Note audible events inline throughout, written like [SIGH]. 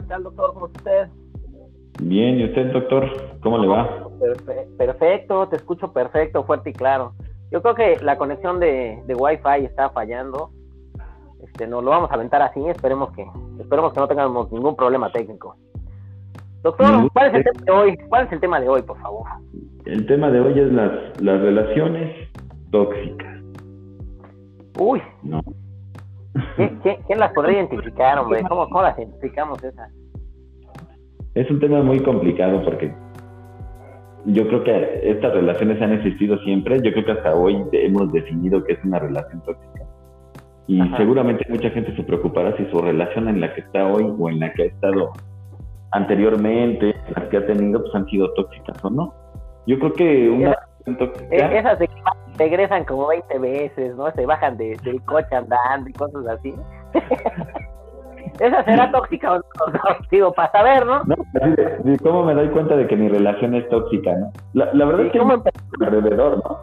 ¿qué tal, doctor? ¿Cómo está usted? Bien, ¿y usted, doctor? ¿Cómo le va? Perfecto, te escucho perfecto, fuerte y claro. Yo creo que la conexión de, de Wi-Fi está fallando. Este, nos lo vamos a aventar así, esperemos que, esperemos que no tengamos ningún problema técnico. Doctor, ¿cuál es el tema de hoy? ¿Cuál es el tema de hoy, por favor? El tema de hoy es las, las relaciones tóxicas. Uy. No. ¿Quién, las podría identificar, hombre? ¿Cómo, ¿Cómo las identificamos esas? Es un tema muy complicado porque yo creo que estas relaciones han existido siempre. Yo creo que hasta hoy hemos definido que es una relación tóxica. Y seguramente mucha gente se preocupará si su relación en la que está hoy o en la que ha estado anteriormente, las que ha tenido, pues han sido tóxicas o no. Yo creo que una E-, esas de regresan como 20 veces, ¿no? Se bajan de, del coche andando y cosas así. [LAUGHS] Esa será tóxica o no, digo, para saber, ¿no? No, ¿cómo me doy cuenta de que mi relación es tóxica, no? La, verdad es que hay alrededor, ¿no?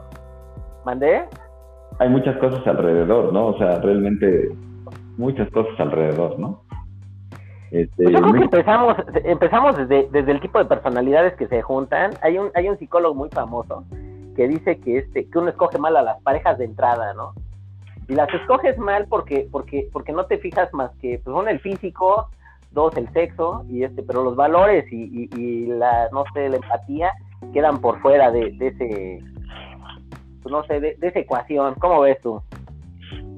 ¿Mandé? Hay muchas cosas alrededor, ¿no? O sea, realmente muchas cosas alrededor, ¿no? Este, pues yo creo que empezamos, empezamos desde, desde el tipo de personalidades que se juntan. Hay un, hay un psicólogo muy famoso que dice que este, que uno escoge mal a las parejas de entrada, ¿no? Y las escoges mal porque, porque, porque no te fijas más que, pues, uno, el físico, dos, el sexo, y este, pero los valores y, y, la, no sé, la empatía quedan por fuera de, de ese, pues, no sé, de, esa ecuación. ¿Cómo ves tú?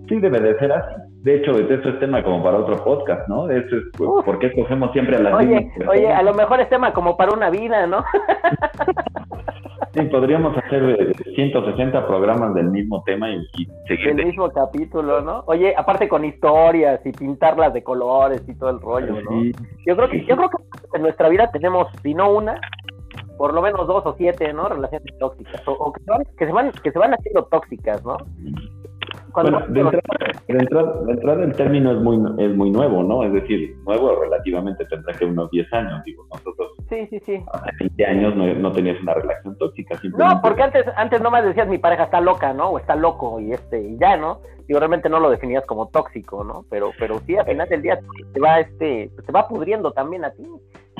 Sí, debe de ser así. De hecho, esto es tema como para otro podcast, ¿no? Hecho, es por qué escogemos siempre a las Oye, oye, a lo mejor es tema como para una vida, ¿no? [LAUGHS] Sí, podríamos hacer 160 eh, programas del mismo tema y, seguir. El mismo capítulo, ¿no? Oye, aparte con historias y pintarlas de colores y todo el rollo, ¿no? Yo creo que, yo creo que en nuestra vida tenemos, si no una, por lo menos dos o siete, ¿no? Relaciones tóxicas. O, que, se van, que, se van, que se van haciendo tóxicas, ¿no? Bueno, de, entrada, el término es muy, es muy nuevo, ¿no? Es decir, nuevo relativamente tendrá que unos 10 años, digo, nosotros sí, sí, sí. hace 20 años no, tenías una relación tóxica. No, porque antes, antes nomás decías mi pareja está loca, ¿no? O está loco y este, y ya, ¿no? Digo, realmente no lo definías como tóxico, ¿no? Pero, pero sí, al final del día te va, este, te va pudriendo también a ti.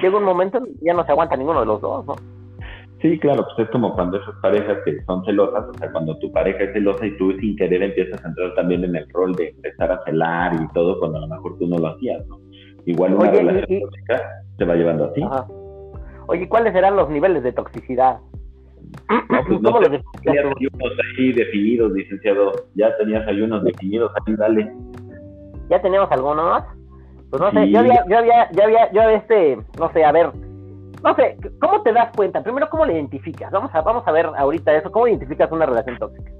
Llega un momento ya no se aguanta ninguno de los dos, ¿no? Sí, claro, pues es como cuando esas parejas que son celosas, o sea, cuando tu pareja es celosa y tú sin querer empiezas a entrar también en el rol de empezar a celar y todo, cuando a lo mejor tú no lo hacías, ¿no? Igual una relación tóxica se va llevando así. Ajá. Oye, ¿cuáles serán los niveles de toxicidad? No, pues [LAUGHS] no tenías ayunos ahí definidos, licenciado. Ya tenías ayunos definidos, ahí dale. ¿Ya tenemos algunos? Pues no sé, yo había, yo había, yo había, yo este, no sé, a ver, no sé, ¿cómo te das cuenta? Primero, ¿cómo le identificas? Vamos a, vamos a ver ahorita eso, ¿cómo identificas una relación tóxica?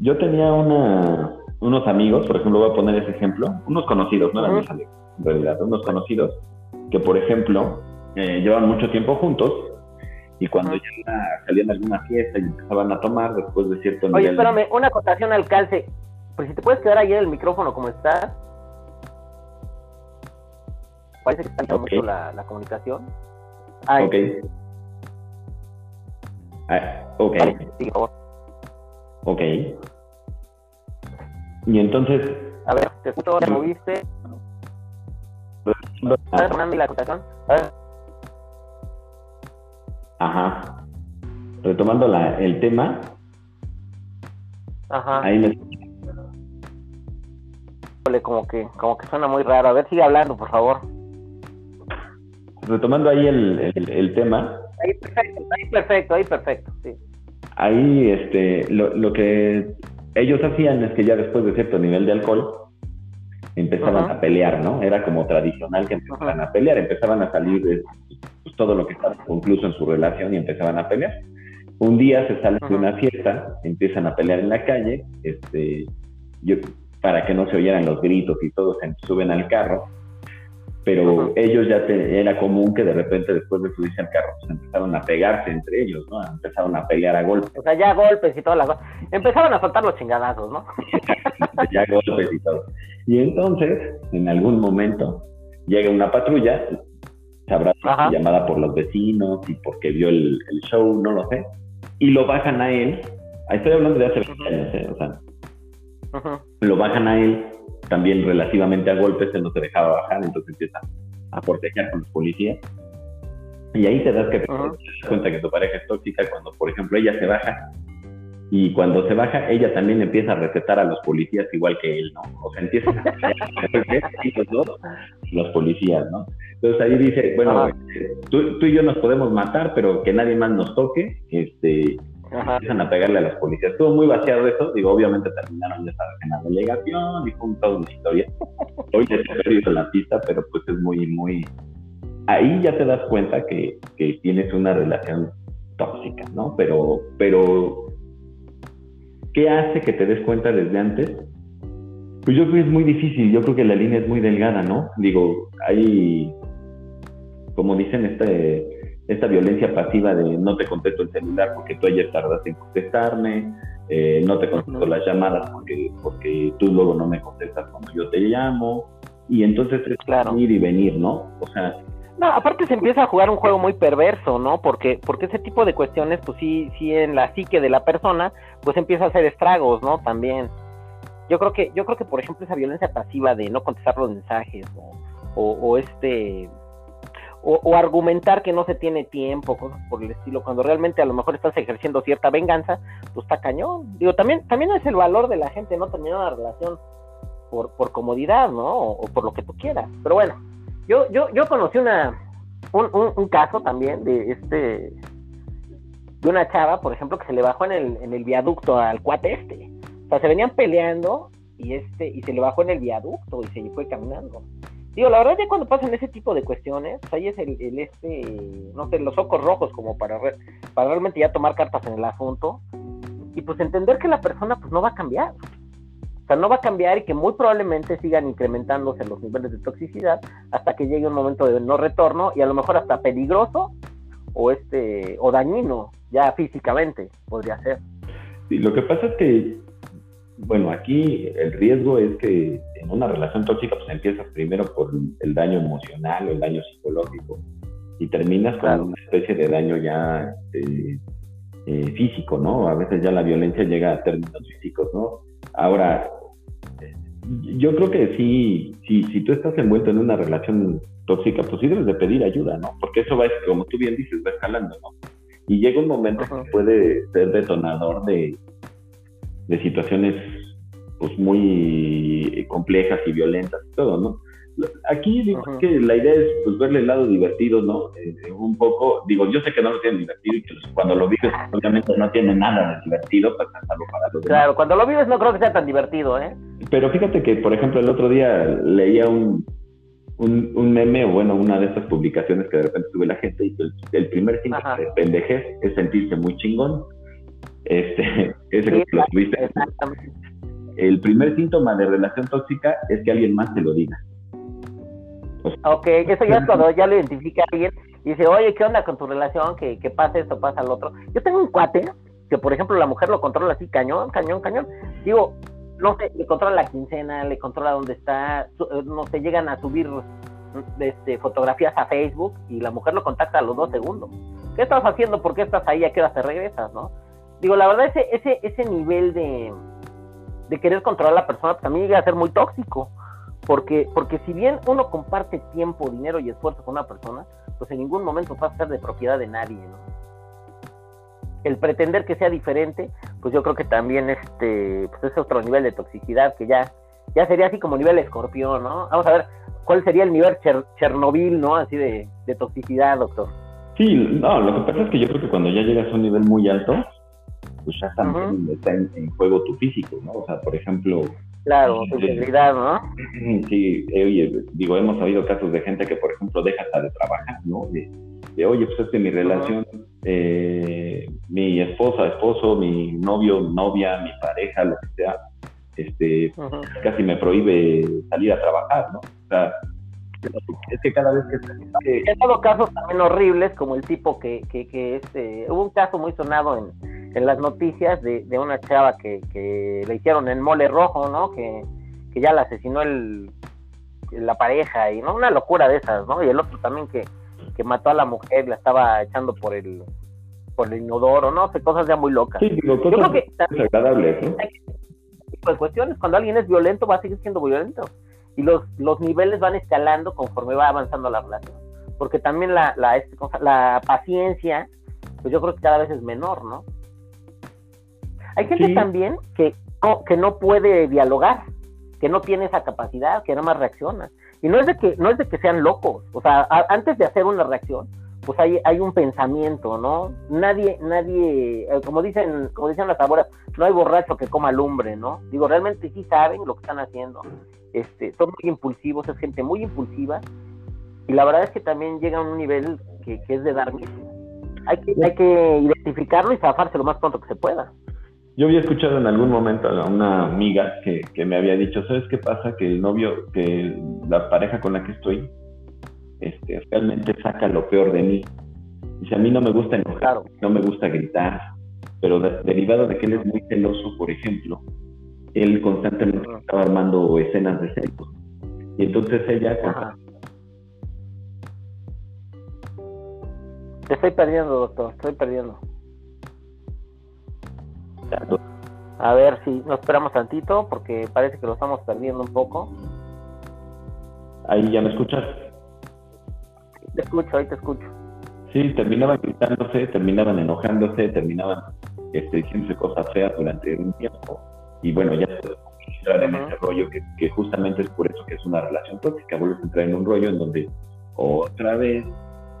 Yo tenía una, unos amigos, por ejemplo, voy a poner ese ejemplo, unos conocidos, no eran mis amigos, en realidad, unos conocidos, que por ejemplo, eh, llevan mucho tiempo juntos y cuando ya salían a alguna fiesta y empezaban a tomar después de cierto nivel... Oye, espérame, una acotación al calce, pues si te puedes quedar ahí en el micrófono como está. Parece que está mucho la, la comunicación. Ok. Ah, ok. Ok. Y entonces. A ver, te escucho, ¿te moviste? ¿Estás tomando la acotación? Ajá. Retomando la, el tema. Ajá. Ahí me. Como que, como que suena muy raro. A ver, sigue hablando, por favor retomando ahí el, el, tema. Ahí perfecto, ahí perfecto, ahí perfecto, sí. Ahí este, lo, lo, que ellos hacían es que ya después de cierto nivel de alcohol empezaban a pelear, ¿no? Era como tradicional que empezaban a pelear, empezaban a salir de todo lo que estaba incluso en su relación y empezaban a pelear. Un día se salen de una fiesta, empiezan a pelear en la calle, este, yo, para que no se oyeran los gritos y todos se suben al carro pero ellos ya era común que de repente después de subirse al carro pues empezaron a pegarse entre ellos, ¿no? Empezaron a pelear a golpes. O sea, ya golpes y todas las cosas. Empezaron a soltar los chingadazos, ¿no? [LAUGHS] ya golpes y todo. Y entonces, en algún momento, llega una patrulla, sabrá llamada por los vecinos y porque vio el, show, no lo sé, y lo bajan a él. Estoy hablando de hace 20 años, ¿eh? O sea, lo bajan a él también relativamente a golpes, él no se dejaba bajar, entonces empieza a proteger con los policías. Y ahí te das, que, cuenta que tu pareja es tóxica cuando, por ejemplo, ella se baja y cuando se baja, ella también empieza a recetar a los policías igual que él, ¿no? O sea, empieza a [LAUGHS] los dos, los policías, ¿no? Entonces ahí dice, bueno, tú, tú, y yo nos podemos matar, pero que nadie más nos toque, este, empiezan a pegarle a los policías. Estuvo muy vaciado eso, digo, obviamente terminaron ya sabes en la delegación y un, toda una historia. Hoy se la pista, pero pues es muy, muy... Ahí ya te das cuenta que, que tienes una relación tóxica, ¿no? Pero, pero, ¿qué hace que te des cuenta desde antes? Pues yo creo que es muy difícil, yo creo que la línea es muy delgada, ¿no? Digo, hay, como dicen, este esta violencia pasiva de no te contesto el celular porque tú ayer tardaste en contestarme, eh, no te contesto las llamadas porque, porque tú luego no me contestas cuando yo te llamo, y entonces es claro. ir y venir, ¿no? O sea... No, aparte se empieza a jugar un juego muy perverso, ¿no? Porque, porque ese tipo de cuestiones, pues sí, sí en la psique de la persona, pues empieza a hacer estragos, ¿no? También. Yo creo que, yo creo que por ejemplo esa violencia pasiva de no contestar los mensajes o, o este o, argumentar que no se tiene tiempo, cosas por el estilo, cuando realmente a lo mejor estás ejerciendo cierta venganza, pues está cañón. Digo, también, también es el valor de la gente, no terminar una relación por, por comodidad, ¿no? O, por lo que tú quieras. Pero bueno, yo, yo, yo conocí una, un, un, caso también de este, de una chava, por ejemplo, que se le bajó en el, en el viaducto al cuate este. O sea, se venían peleando y este, y se le bajó en el viaducto y se fue caminando. Digo, la verdad ya cuando pasan ese tipo de cuestiones, ahí es el, este, no sé, los ojos rojos como para, para realmente ya tomar cartas en el asunto y pues entender que la persona pues no va a cambiar. O sea, no va a cambiar y que muy probablemente sigan incrementándose los niveles de toxicidad hasta que llegue un momento de no retorno y a lo mejor hasta peligroso o este o dañino ya físicamente podría ser. Sí, lo que pasa es que bueno, aquí el riesgo es que en una relación tóxica pues empiezas primero por el daño emocional o el daño psicológico y terminas con una especie de daño ya este, eh, físico, ¿no? A veces ya la violencia llega a términos físicos, ¿no? Ahora, yo creo que sí, si, si tú estás envuelto en una relación tóxica, pues sí debes de pedir ayuda, ¿no? Porque eso va, como tú bien dices, va escalando, ¿no? Y llega un momento que puede ser detonador de, de situaciones pues muy complejas y violentas y todo, ¿no? Aquí digo que la idea es pues verle el lado divertido, ¿no? Eh, un poco, digo, yo sé que no lo tienen divertido y que cuando lo vives obviamente no tiene nada de divertido, pues, para los Claro, cuando lo vives no creo que sea tan divertido, ¿eh? Pero fíjate que, por ejemplo, el otro día leía un, un, meme o bueno, una de esas publicaciones que de repente tuve la gente y el, el primer síntoma de pendejez es sentirse muy chingón este, [LAUGHS] ese que lo tuviste. El primer síntoma de relación tóxica es que alguien más te lo diga. ok, eso ya es cuando ya lo identifica alguien y dice, oye, ¿qué onda con tu relación? Que, que pasa esto, pasa lo otro. Yo tengo un cuate que, por ejemplo, la mujer lo controla así, cañón, cañón, cañón. Digo, no sé, le controla la quincena, le controla dónde está, eh, no sé, llegan a subir este, fotografías a Facebook y la mujer lo contacta a los dos segundos. ¿Qué estás haciendo? ¿Por qué estás ahí? ¿A qué hora te regresas? ¿no? Digo, la verdad, ese, ese, ese nivel de, de querer controlar a la persona, pues también llega a ser muy tóxico. Porque, porque si bien uno comparte tiempo, dinero y esfuerzo con una persona, pues en ningún momento va a ser de propiedad de nadie, ¿no? El pretender que sea diferente, pues yo creo que también este, pues es otro nivel de toxicidad que ya, ya sería así como nivel escorpión, ¿no? Vamos a ver, ¿cuál sería el nivel Chernobyl, ¿no? Así de, de toxicidad, doctor. Sí, no, lo que pasa es que yo creo que cuando ya llegas a un nivel muy alto, pues ya también está en, juego tu físico, ¿no? O sea, por ejemplo... Claro, tu integridad, ¿no? [CLEARS THROAT] Sí, eh, oye, digo, hemos habido casos de gente que, por ejemplo, deja hasta de trabajar, ¿no? De, oye, pues es que mi relación, eh, mi esposa, esposo, mi novio, novia, mi pareja, lo que sea, este, casi me prohíbe salir a trabajar, ¿no? O sea, es que cada vez que... He dado casos también horribles, como el tipo que, que, que este, hubo un caso muy sonado en en las noticias de, de una chava que, que, le hicieron en mole rojo, ¿no? Que, que ya la asesinó el, la pareja y no una locura de esas, ¿no? Y el otro también que, que mató a la mujer, la estaba echando por el por el inodoro, no sé, cosas ya muy locas. Sí, Yo creo que también, ¿no? Pues cuestiones, cuando alguien es violento va a seguir siendo violento y los, los niveles van escalando conforme va avanzando la relación. Porque también la, la, este, la paciencia, pues yo creo que cada vez es menor, ¿no? Hay gente también que, que no puede dialogar, que no tiene esa capacidad, que nada más reacciona. Y no es de que, no es de que sean locos, o sea, antes de hacer una reacción, pues hay, hay un pensamiento, ¿no? Nadie, nadie, eh, como dicen, como dicen las abuelas, no hay borracho que coma lumbre, ¿no? Digo, realmente sí saben lo que están haciendo, este, son muy impulsivos, es gente muy impulsiva, y la verdad es que también llega a un nivel que, es de dar miedo. Hay que, hay que identificarlo y zafarse lo más pronto que se pueda. Yo había escuchado en algún momento a una amiga que, que me había dicho, ¿sabes qué pasa? Que el novio, que la pareja con la que estoy, este, realmente saca lo peor de mí. Dice, a mí no me gusta enojar, no me gusta gritar, pero derivado de que él es muy celoso, por ejemplo, él constantemente estaba armando escenas de celos. Y entonces ella... Te estoy perdiendo, doctor, estoy perdiendo. A ver si nos esperamos tantito, porque parece que lo estamos perdiendo un poco. Ahí ya me escuchas. Te escucho, ahí te escucho. Sí, terminaban gritándose, terminaban enojándose, terminaban este, diciéndose cosas feas durante un tiempo. Y bueno, ya entrar en ese rollo que, que, justamente es por eso que es una relación tóxica. Vuelves a entrar en un rollo en donde otra vez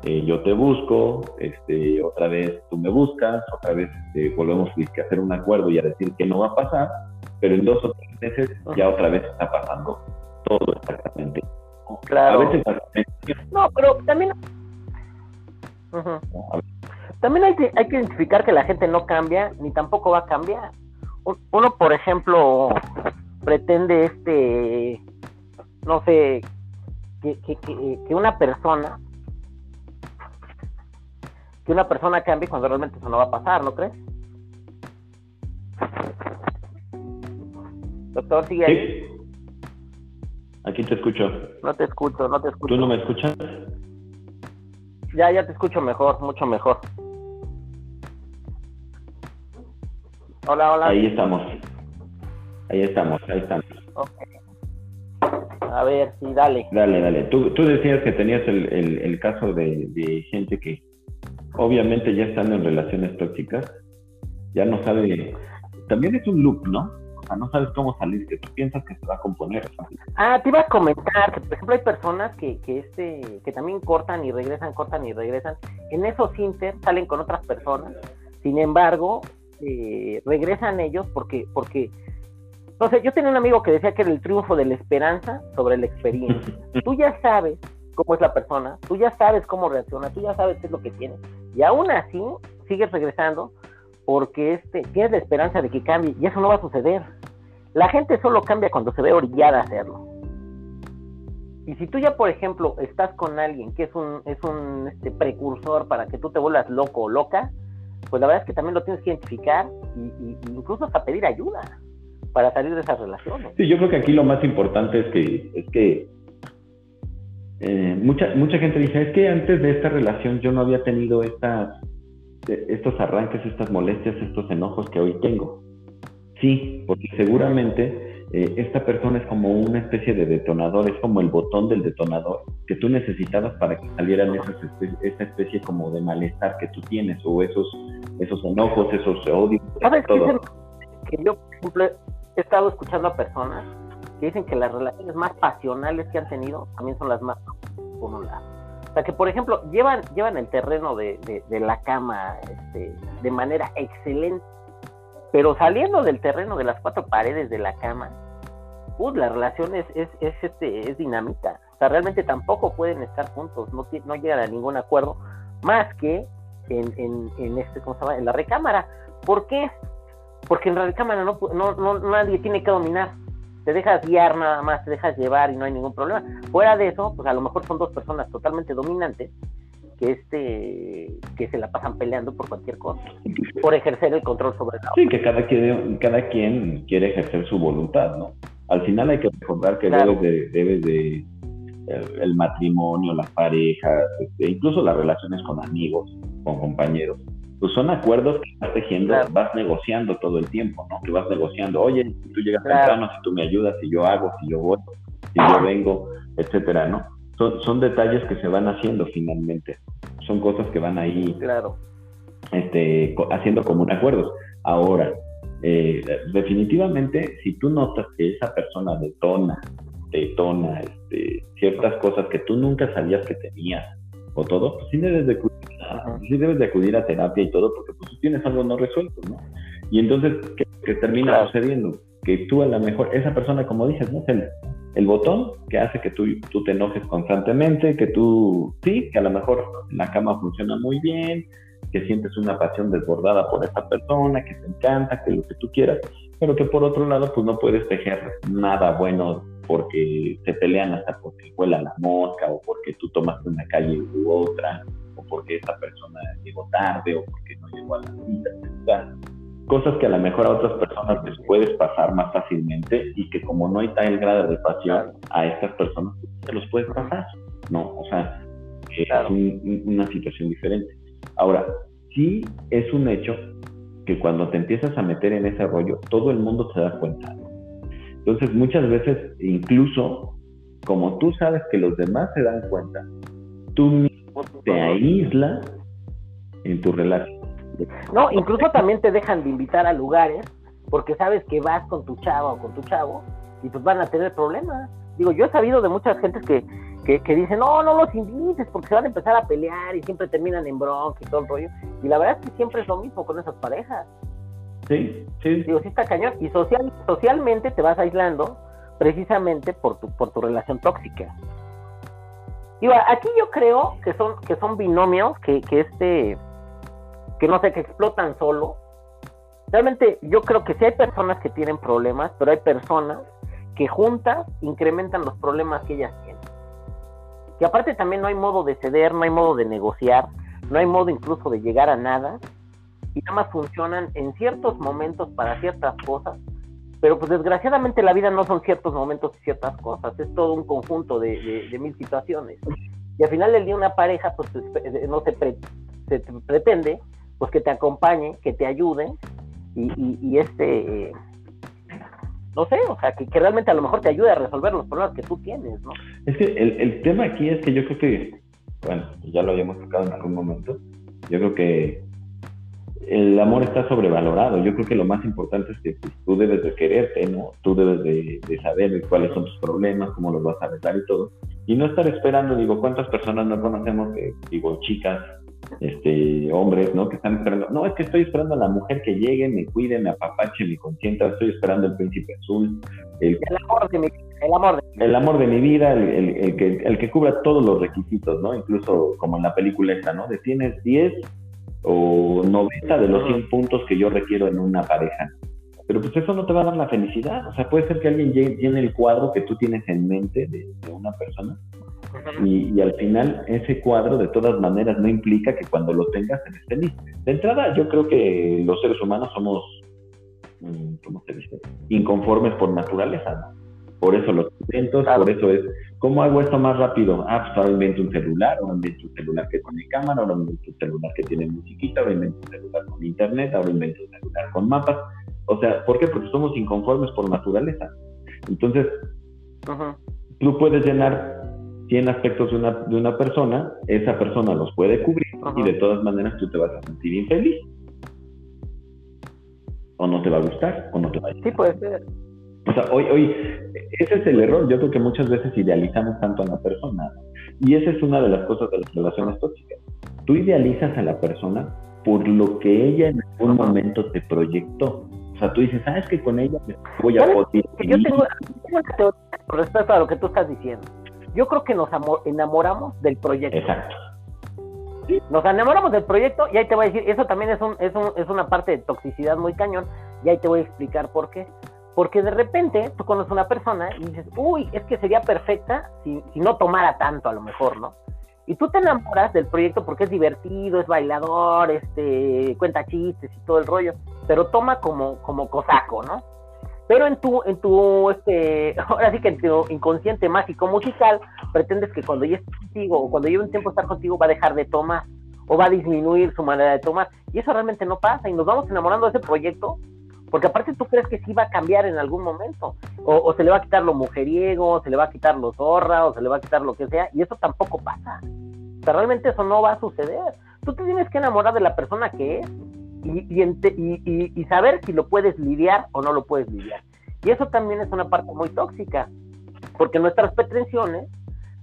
eh, yo te busco, este, otra vez tú me buscas, otra vez este, volvemos a hacer un acuerdo y a decir que no va a pasar, pero en dos o tres meses ya otra vez está pasando todo exactamente Claro. No, pero también. También hay que, hay que identificar que la gente no cambia, ni tampoco va a cambiar. Uno, por ejemplo, pretende este. No sé. Que, que, que, una persona. Que una persona cambie cuando realmente eso no va a pasar, ¿no crees? Doctor, sigue ahí. Aquí te escucho. No te escucho, no te escucho. ¿Tú no me escuchas? Ya, ya te escucho mejor, mucho mejor. Hola, hola. Ahí estamos. Ahí estamos, ahí estamos. A ver, sí, dale. Dale, dale. Tú, tú decías que tenías el, el, caso de, de, gente que obviamente ya estando en relaciones tóxicas, ya no sabe... También es un loop, ¿no? no sabes cómo salir, que tú piensas que se va a componer. Ah, te iba a comentar que, por ejemplo, hay personas que, que, este, que también cortan y regresan, cortan y regresan. En esos inter salen con otras personas. Sin embargo, eh, regresan ellos porque, porque, no sé, yo tenía un amigo que decía que era el triunfo de la esperanza sobre la experiencia. [LAUGHS] tú ya sabes cómo es la persona, tú ya sabes cómo reacciona, tú ya sabes qué es lo que tiene. Y aún así, sigues regresando porque este, tienes la esperanza de que cambie y eso no va a suceder. La gente solo cambia cuando se ve orillada a hacerlo. Y si tú ya, por ejemplo, estás con alguien que es un, es un este, precursor para que tú te vuelvas loco o loca, pues la verdad es que también lo tienes que identificar y, incluso hasta pedir ayuda para salir de esas relaciones. Sí, yo creo que aquí lo más importante es que, es que eh, mucha, mucha gente dice, es que antes de esta relación yo no había tenido estas estos arranques, estas molestias, estos enojos que hoy tengo. Sí, porque seguramente eh, esta persona es como una especie de detonador, es como el botón del detonador que tú necesitabas para que salieran esas esa especie como de malestar que tú tienes o esos, esos enojos, esos odios. ¿Sabes todo. Que yo, por ejemplo, he estado escuchando a personas que dicen que las relaciones más pasionales que han tenido también son las más por o sea, que por ejemplo, llevan, llevan el terreno de, la cama este, de manera excelente, pero saliendo del terreno de las cuatro paredes de la cama, uh, la relación es, es, este, es dinámica. O sea, realmente tampoco pueden estar juntos, no, no llegan a ningún acuerdo, más que en, en, en este, ¿cómo se llama? En la recámara. ¿Por qué? Porque en la recámara no, no, no nadie tiene que dominar te dejas guiar nada más, te dejas llevar y no hay ningún problema. Fuera de eso, pues a lo mejor son dos personas totalmente dominantes que este que se la pasan peleando por cualquier cosa, por ejercer el control sobre la Sí, que cada quien, cada quien quiere ejercer su voluntad, ¿no? Al final hay que recordar que debes de, debes de el, matrimonio, las parejas, este, incluso las relaciones con amigos, con compañeros, pues son acuerdos que vas tejiendo, vas negociando todo el tiempo, ¿no? Que vas negociando, oye, si tú llegas temprano, si tú me ayudas, si yo hago, si yo voy. si yo vengo, etcétera, ¿no? Son, son detalles que se van haciendo finalmente. Son cosas que van ahí claro. este, haciendo un acuerdos. Ahora, eh, definitivamente, si tú notas que esa persona detona, detona este, ciertas cosas que tú nunca sabías que tenías o todo, pues sí debes de acudir a, sí debes de acudir a terapia y todo, porque pues tú tienes algo no resuelto, ¿no? Y entonces, ¿qué, termina sucediendo? Que tú a lo mejor, esa persona, como dices, ¿no? El, el botón que hace que tú, tú te enojes constantemente, que tú, sí, que a lo mejor la cama funciona muy bien, que sientes una pasión desbordada por esa persona, que te encanta, que lo que tú quieras, pero que por otro lado, pues no puedes tejer nada bueno porque se pelean hasta porque vuela la mosca o porque tú tomaste una calle u otra o porque esa persona llegó tarde o porque no llegó a la cita. cosas que a lo mejor a otras personas les puedes pasar más fácilmente y que como no hay tal grado de pasión a estas personas, se los puedes pasar, ¿no? O sea, es una situación diferente. Ahora, sí es un hecho que cuando te empiezas a meter en ese rollo, todo el mundo se da cuenta. Entonces, muchas veces, incluso, como tú sabes que los demás se dan cuenta, tú mismo te aíslas en tu relación. No, incluso también te dejan de invitar a lugares porque sabes que vas con tu chava o con tu chavo y pues van a tener problemas. Digo, yo he sabido de muchas gentes que que, que, dicen, no, no los invites porque se van a empezar a pelear y siempre terminan en bronca y todo el rollo. Y la verdad es que siempre es lo mismo con esas parejas. Sí, sí. Digo, sí está cañón. Y social, socialmente te vas aislando precisamente por tu, por tu relación tóxica. Digo, aquí yo creo que son, que son binomios que, que este, que no sé, que explotan solo. Realmente yo creo que sí hay personas que tienen problemas, pero hay personas que juntas incrementan los problemas que ellas tienen que aparte también no hay modo de ceder, no hay modo de negociar, no hay modo incluso de llegar a nada, y nada más funcionan en ciertos momentos para ciertas cosas, pero pues desgraciadamente la vida no son ciertos momentos y ciertas cosas, es todo un conjunto de, mil situaciones. Y al final del día una pareja pues no se, se pretende pues que te acompañe, que te ayude y, y, este no sé, o sea, que, realmente a lo mejor te ayude a resolver los problemas que tú tienes, ¿no? Es que el, el tema aquí es que yo creo que, bueno, ya lo habíamos tocado en algún momento, yo creo que el amor está sobrevalorado. Yo creo que lo más importante es que pues, tú debes de quererte, ¿no? Tú debes de, de, saber cuáles son tus problemas, cómo los vas a arreglar y todo. Y no estar esperando, digo, ¿cuántas personas no conocemos que, digo, chicas este, hombres, ¿no? Que están esperando, no, es que estoy esperando a la mujer que llegue, me cuide, me apapache, me consienta, estoy esperando el príncipe azul. El, amor de mi el amor de, el amor de mi vida, el, que, el que cubra todos los requisitos, ¿no? Incluso como en la película esta, ¿no? De tienes 10 o 90 de los 100 puntos que yo requiero en una pareja. Pero pues eso no te va a dar la felicidad. O sea, puede ser que alguien llene el cuadro que tú tienes en mente de una persona, y, al final ese cuadro de todas maneras no implica que cuando lo tengas eres feliz. De entrada yo creo que los seres humanos somos, mm, ¿cómo se dice? Inconformes por naturaleza, Por eso los inventos, por eso es, ¿cómo hago esto más rápido? Ah, pues ahora invento un celular, ahora invento un celular que tiene cámara, ahora invento un celular que tiene musiquita, ahora invento un celular con internet, ahora invento un celular con mapas. O sea, ¿por qué? Porque somos inconformes por naturaleza. Entonces, tú puedes llenar 100 aspectos de una, de una persona, esa persona los puede cubrir y de todas maneras tú te vas a sentir infeliz. O no te va a gustar, o no te va a gustar. Sí, puede ser. O sea, hoy, hoy, ese es el error. Yo creo que muchas veces idealizamos tanto a la persona. Y esa es una de las cosas de las relaciones tóxicas. Tú idealizas a la persona por lo que ella en algún momento te proyectó. O sea, tú dices, sabes que con ella voy a poder. Yo tengo, tengo una teoría con respecto a lo que tú estás diciendo yo creo que nos enamoramos del proyecto. Exacto. Nos enamoramos del proyecto y ahí te voy a decir, eso también es, un, es, un, es una parte de toxicidad muy cañón y ahí te voy a explicar por qué. Porque de repente tú conoces una persona y dices, uy, es que sería perfecta si, no tomara tanto a lo mejor, ¿no? Y tú te enamoras del proyecto porque es divertido, es bailador, este, cuenta chistes y todo el rollo, pero toma como, como cosaco, ¿no? pero en tu, en tu, este, [LAUGHS] ahora sí que en tu inconsciente mágico musical, pretendes que cuando ya esté contigo o cuando lleve un tiempo estar contigo va a dejar de tomar o va a disminuir su manera de tomar. Y eso realmente no pasa y nos vamos enamorando de ese proyecto porque aparte tú crees que sí va a cambiar en algún momento, o, se le va a quitar lo mujeriego, o se le va a quitar lo zorra, o se le va a quitar lo que sea, y eso tampoco pasa. O sea, realmente eso no va a suceder. Tú te tienes que enamorar de la persona que es y, y saber si lo puedes lidiar o no lo puedes lidiar. Y eso también es una parte muy tóxica, porque nuestras pretensiones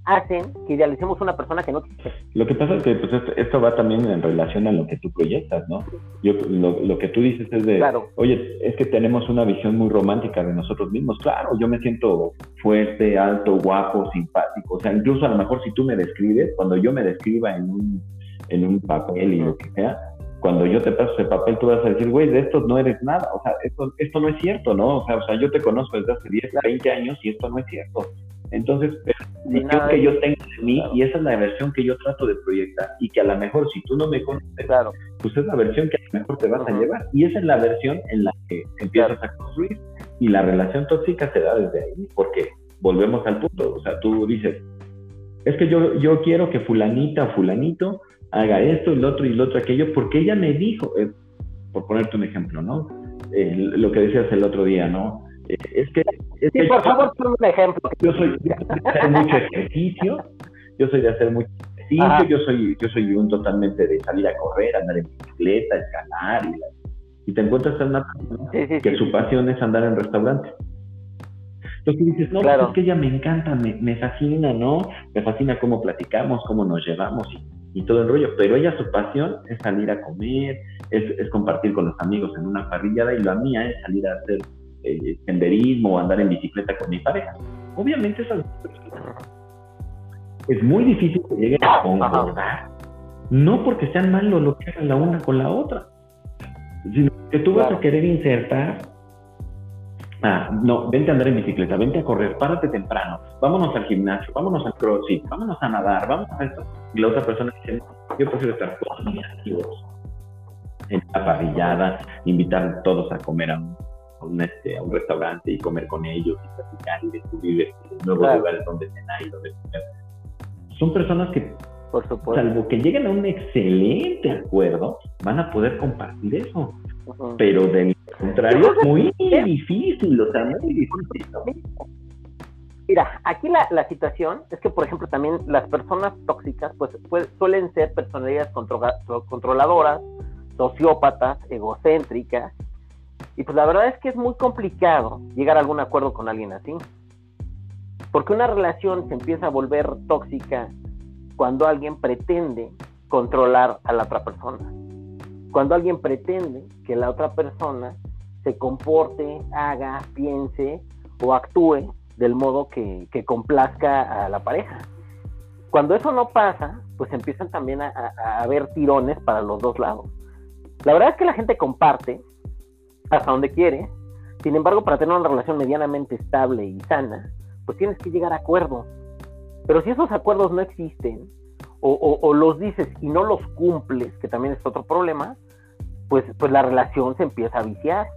hacen que idealicemos una persona que no existe. Lo que pasa es que pues, esto va también en relación a lo que tú proyectas, ¿no? Yo, lo, que tú dices es de, oye, es que tenemos una visión muy romántica de nosotros mismos. Claro, yo me siento fuerte, alto, guapo, simpático. O sea, incluso a lo mejor si tú me describes, cuando yo me describa en un, en un papel y lo que sea, cuando yo te paso ese papel, tú vas a decir, güey, de esto no eres nada. O sea, esto, esto no es cierto, ¿no? O sea, o sea, yo te conozco desde hace 10, 20 años y esto no es cierto. Entonces, la versión que yo tengo de mí, y esa es la versión que yo trato de proyectar, y que a lo mejor si tú no me conoces, claro. pues es la versión que a lo mejor te vas a llevar. Y esa es la versión en la que empiezas a construir. Y la relación tóxica se da desde ahí, porque volvemos al punto. O sea, tú dices, es que yo, yo quiero que fulanita o fulanito haga esto, el otro y el otro aquello, porque ella me dijo, eh, por ponerte un ejemplo, ¿no? Eh, lo que decías el otro día, ¿no? Es que... Es sí, por favor, pon un ejemplo. Yo soy, de hacer mucho ejercicio, yo soy de hacer mucho ejercicio, yo soy, yo soy un totalmente de salir a correr, andar en bicicleta, escalar, y, te encuentras en una persona que su pasión es andar en restaurantes. Entonces dices, no, pues es que ella me encanta, me, me fascina, ¿no? Me fascina cómo platicamos, cómo nos llevamos y y todo el rollo, pero ella su pasión es salir a comer, es, compartir con los amigos en una parrillada y la mía es salir a hacer eh, senderismo o andar en bicicleta con mi pareja. Obviamente esas es muy difícil que lleguen a concordar, no porque sean malos lo que hagan la una con la otra, sino que tú vas a querer insertar Ah, no, vente a andar en bicicleta, vente a correr, párate temprano, vámonos al gimnasio, vámonos al crossfit, vámonos a nadar, vamos a esto. Y la otra persona dice, yo prefiero estar con mis amigos en la parrillada, invitar a todos a comer a un, este, a un restaurante y comer con ellos y platicar y descubrir este, nuevos lugares donde cenar y donde comer. Son personas que, Por supuesto. salvo que lleguen a un excelente acuerdo, van a poder compartir eso. Pero del contrario, es muy difícil, o sea, muy difícil. Mira, aquí la, la, situación es que, por ejemplo, también las personas tóxicas pues, pues suelen ser personalidades controladoras, sociópatas, egocéntricas, y pues la verdad es que es muy complicado llegar a algún acuerdo con alguien así. Porque una relación se empieza a volver tóxica cuando alguien pretende controlar a la otra persona cuando alguien pretende que la otra persona se comporte, haga, piense o actúe del modo que, complazca a la pareja. Cuando eso no pasa, pues empiezan también a, haber tirones para los dos lados. La verdad es que la gente comparte hasta donde quiere, sin embargo, para tener una relación medianamente estable y sana, pues tienes que llegar a acuerdos. Pero si esos acuerdos no existen, o, los dices y no los cumples, que también es otro problema, pues, pues la relación se empieza a viciar.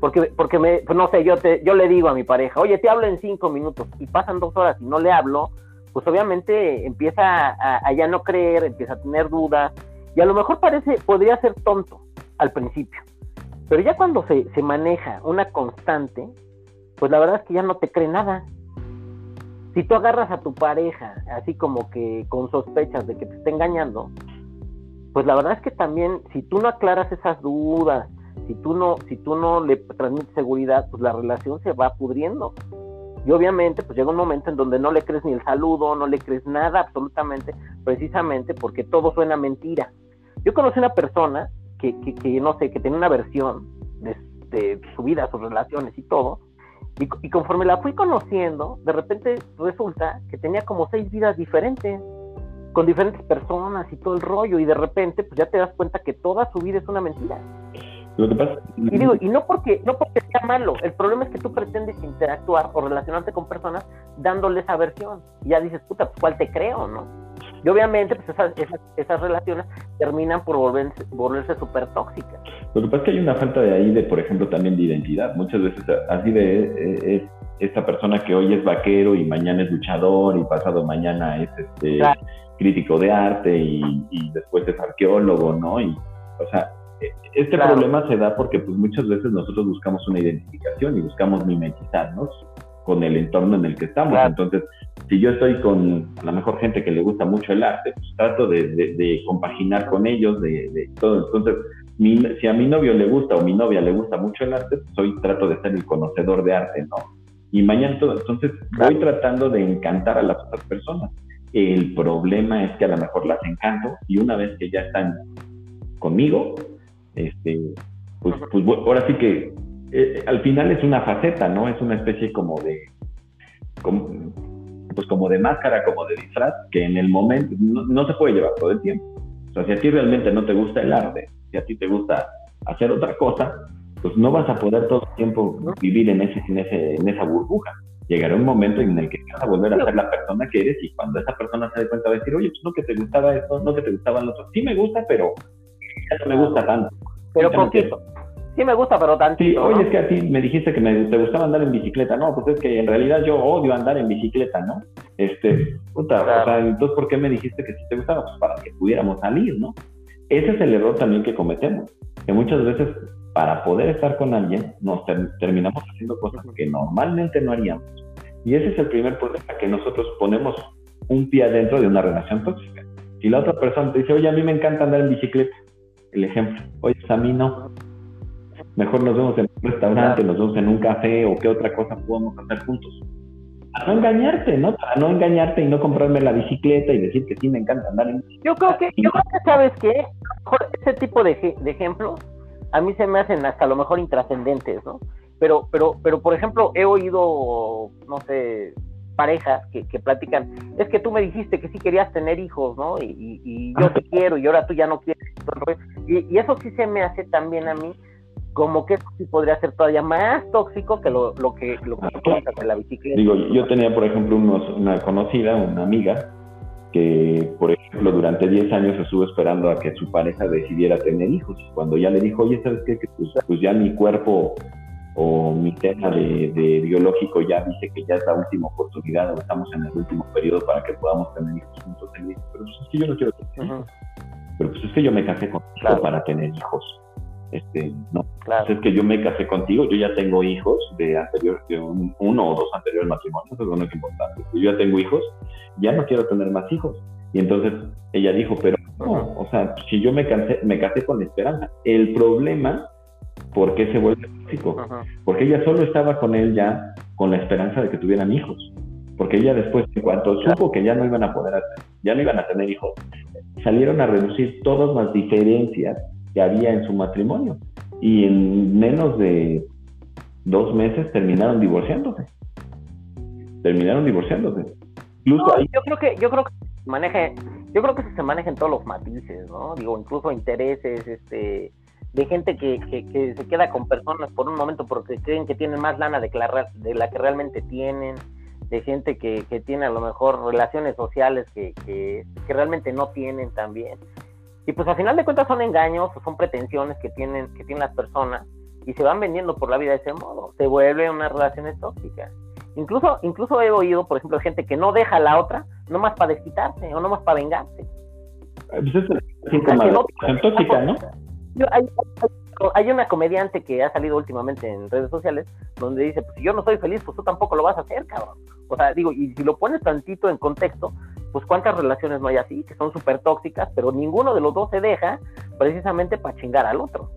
Porque, porque me, pues no sé, yo, te, yo le digo a mi pareja, oye, te hablo en cinco minutos y pasan dos horas y no le hablo, pues obviamente empieza a, ya no creer, empieza a tener dudas y a lo mejor parece, podría ser tonto al principio. Pero ya cuando se, se maneja una constante, pues la verdad es que ya no te cree nada si tú agarras a tu pareja así como que con sospechas de que te está engañando, pues la verdad es que también si tú no aclaras esas dudas, si tú no, si tú no le transmites seguridad, pues la relación se va pudriendo. Y obviamente, pues llega un momento en donde no le crees ni el saludo, no le crees nada absolutamente, precisamente porque todo suena mentira. Yo conocí una persona que, que, no sé, que tenía una versión de, de su vida, sus relaciones y todo, y, conforme la fui conociendo, de repente resulta que tenía como seis vidas diferentes, con diferentes personas y todo el rollo, y de repente pues ya te das cuenta que toda su vida es una mentira. Lo que pasa... Y digo, y no porque, no porque sea malo, el problema es que tú pretendes interactuar o relacionarte con personas dándole esa versión. Y ya dices, puta, pues cuál te creo, ¿no? Y obviamente, pues esas, esas, relaciones terminan por volverse, volverse súper tóxicas. Lo que pasa es que hay una falta de ahí de, por ejemplo, también de identidad. Muchas veces así de eh, es esta persona que hoy es vaquero y mañana es luchador y pasado mañana es este crítico de arte y, y, después es arqueólogo, ¿no? Y, o sea, este problema se da porque pues muchas veces nosotros buscamos una identificación y buscamos mimetizarnos con el entorno en el que estamos. Entonces, si yo estoy con la mejor gente que le gusta mucho el arte, pues trato de, compaginar con ellos, de, todo. Entonces, si a mi novio le gusta o mi novia le gusta mucho el arte, pues hoy trato de ser el conocedor de arte, ¿no? Y mañana, todo, entonces, voy tratando de encantar a las otras personas. El problema es que a lo mejor las encanto y una vez que ya están conmigo, este, pues, pues ahora sí que eh, al final es una faceta, ¿no? Es una especie como de, pues como de máscara, como de disfraz, que en el momento no, se puede llevar todo el tiempo. O sea, si a ti realmente no te gusta el arte, si a ti te gusta hacer otra cosa, pues no vas a poder todo el tiempo vivir en, ese, en, ese, en esa burbuja. Llegará un momento en el que vas a volver a ser la persona que eres y cuando esa persona se dé cuenta va a decir, oye, pues no que te gustaba esto, no que te gustaba lo otro. Sí me gusta, pero ya no me gusta tanto. Pero poquito. Sí me gusta, pero tanto. Sí, oye, es que a ti me dijiste que me, te gustaba andar en bicicleta. No, pues es que en realidad yo odio andar en bicicleta, ¿no? Este, puta, o sea, entonces, ¿por qué me dijiste que sí te gustaba? Pues para que pudiéramos salir, ¿no? Ese es el error también que cometemos, que muchas veces para poder estar con alguien nos terminamos haciendo cosas que normalmente no haríamos. Y ese es el primer problema, que nosotros ponemos un pie adentro de una relación tóxica. Si la otra persona te dice, oye, a mí me encanta andar en bicicleta, el ejemplo, oye, pues a mí no, Mejor nos vemos en un restaurante, nos vemos en un café o qué otra cosa podemos hacer juntos. A no engañarte, ¿no? Para no engañarte y no comprarme la bicicleta y decir que sí me encanta andar en Yo creo que, yo creo que sabes qué, ese tipo de, de ejemplos a mí se me hacen hasta a lo mejor intrascendentes, ¿no? Pero, pero, pero por ejemplo, he oído, no sé, parejas que, que platican, es que tú me dijiste que sí querías tener hijos, ¿no? Y, y, yo te quiero y ahora tú ya no quieres. Y, y, eso sí se me hace también a mí como que sí podría ser todavía más tóxico que lo, lo que lo que de la bicicleta. Digo, yo tenía, por ejemplo, una conocida, una amiga, que, por ejemplo, durante 10 años estuvo esperando a que su pareja decidiera tener hijos. Cuando ya le dijo, oye, ¿sabes qué? Que pues, pues ya mi cuerpo o mi tema de, biológico ya dice que ya es la última oportunidad o estamos en el último periodo para que podamos tener hijos juntos. Pero pues es que yo no quiero tener hijos. Pero pues es que yo me casé con para tener hijos este, no, pues es que yo me casé contigo, yo ya tengo hijos de anterior, de uno o dos anteriores matrimonios, eso es lo único importante. Yo ya tengo hijos, ya no quiero tener más hijos. Y entonces ella dijo, pero no, o sea, si yo me, casé, me casé con esperanza. El problema, ¿por qué se vuelve tóxico? Porque ella solo estaba con él ya con la esperanza de que tuvieran hijos. Porque ella después, en cuanto supo que ya no iban a poder ya no iban a tener hijos, salieron a reducir todas las diferencias que había en su matrimonio. Y en menos de dos meses terminaron divorciándose. Terminaron divorciándose. Incluso Yo creo que, yo creo que maneje, yo creo que se maneja en todos los matices, ¿no? Digo, incluso intereses, este, de gente que, que, se queda con personas por un momento porque creen que tienen más lana de, de la que realmente tienen, de gente que, que tiene a lo mejor relaciones sociales que, que, que realmente no tienen también. Y pues al final de cuentas son engaños o son pretensiones que tienen, que tienen las personas y se van vendiendo por la vida de ese modo. Se vuelve una relación tóxica. Incluso, incluso he oído, por ejemplo, gente que no deja a la otra nomás para desquitarse o nomás para vengarse. Pues es tóxica, ¿no? Hay, hay, una comediante que ha salido últimamente en redes sociales donde dice, pues si yo no soy feliz, pues tú tampoco lo vas a hacer, cabrón. O sea, digo, y si lo pones tantito en contexto, pues cuántas relaciones no hay así, que son súper tóxicas, pero ninguno de los dos se deja precisamente para chingar al otro.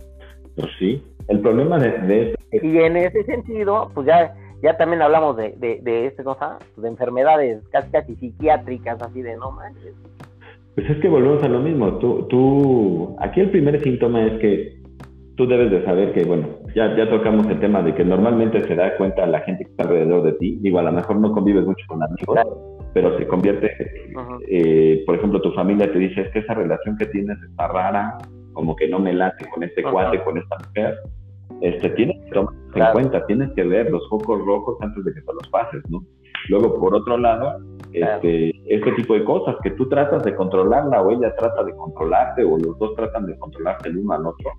Pues sí, el problema de, Y en ese sentido, pues ya, ya también hablamos de, de, de este, cosa, de enfermedades casi casi psiquiátricas, así de no manches. Pues es que volvemos a lo mismo, tú, tú, aquí el primer síntoma es que tú debes de saber que, bueno, ya, ya tocamos el tema de que normalmente se da cuenta la gente que está alrededor de ti, digo, a lo mejor no convives mucho con amigos, pero se convierte, eh, por ejemplo, tu familia te dice, es que esa relación que tienes está rara, como que no me late con este cuate, con esta mujer, este, tienes que tomar en cuenta, tienes que ver los focos rojos antes de que te los pases, ¿no? Luego, por otro lado, este, este tipo de cosas que tú tratas de controlarla o ella trata de controlarte o los dos tratan de controlarte el uno al otro,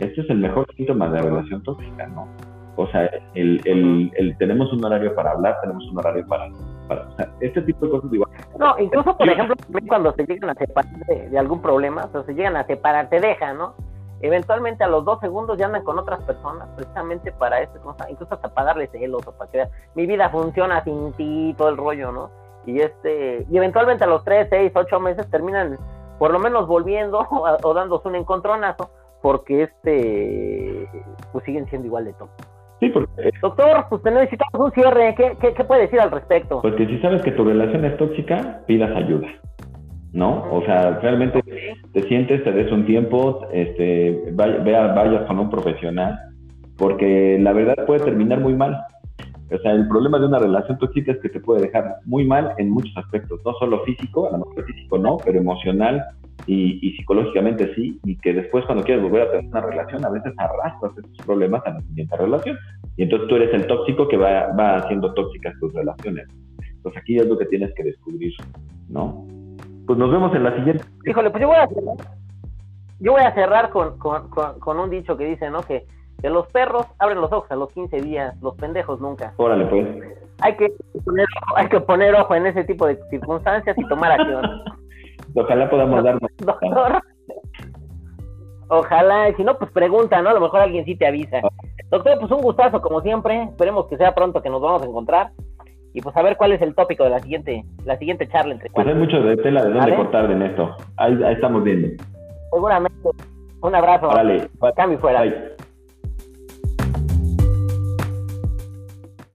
este es el mejor síntoma de relación tóxica, ¿no? O sea, el, el, el, tenemos un horario para hablar, tenemos un horario para... o sea, este tipo de cosas igual. No, incluso, por ejemplo, cuando se llegan a separar de, algún problema, o sea, se llegan a separar, te dejan, ¿no? eventualmente a los dos segundos ya andan con otras personas, precisamente para eso, incluso hasta para darle celos o para que mi vida funciona sin ti, todo el rollo, ¿no? Y este, y eventualmente a los tres, seis, ocho meses terminan por lo menos volviendo [LAUGHS] o, dándose un encontronazo, porque este, pues siguen siendo igual de top. Sí, porque... Doctor, pues necesitamos un cierre. ¿Qué, qué, qué puede decir al respecto? Porque si sabes que tu relación es tóxica, pidas ayuda. ¿no? O sea, realmente te sientes, te des un tiempo, este, vaya, vayas con un profesional, porque la verdad puede terminar muy mal. O sea, el problema de una relación tóxica es que te puede dejar muy mal en muchos aspectos, no solo físico, a lo mejor físico no, pero emocional y, psicológicamente sí, y que después cuando quieres volver a tener una relación, a veces arrastras esos problemas a la siguiente relación. Y entonces tú eres el tóxico que va, va haciendo tóxicas tus relaciones. Entonces aquí es lo que tienes que descubrir, ¿no? Pues nos vemos en la siguiente. Híjole, pues yo voy a cerrar, yo voy a cerrar con, con, con, un dicho que dice, ¿no? Que, que, los perros abren los ojos a los 15 días, los pendejos nunca. Órale, pues. Hay que poner, hay que poner ojo en ese tipo de circunstancias y tomar acción. [LAUGHS] Ojalá podamos darnos. Doctor. Ojalá, si no, pues pregunta, ¿no? A lo mejor alguien sí te avisa. Ah. Doctor, pues un gustazo como siempre. Esperemos que sea pronto que nos vamos a encontrar y pues a ver cuál es el tópico de la siguiente, la siguiente charla entre Pues hay mucho de tela de dónde cortar en esto. Ahí, ahí estamos viendo. Seguramente. Un abrazo. Vale. Cambio fuera.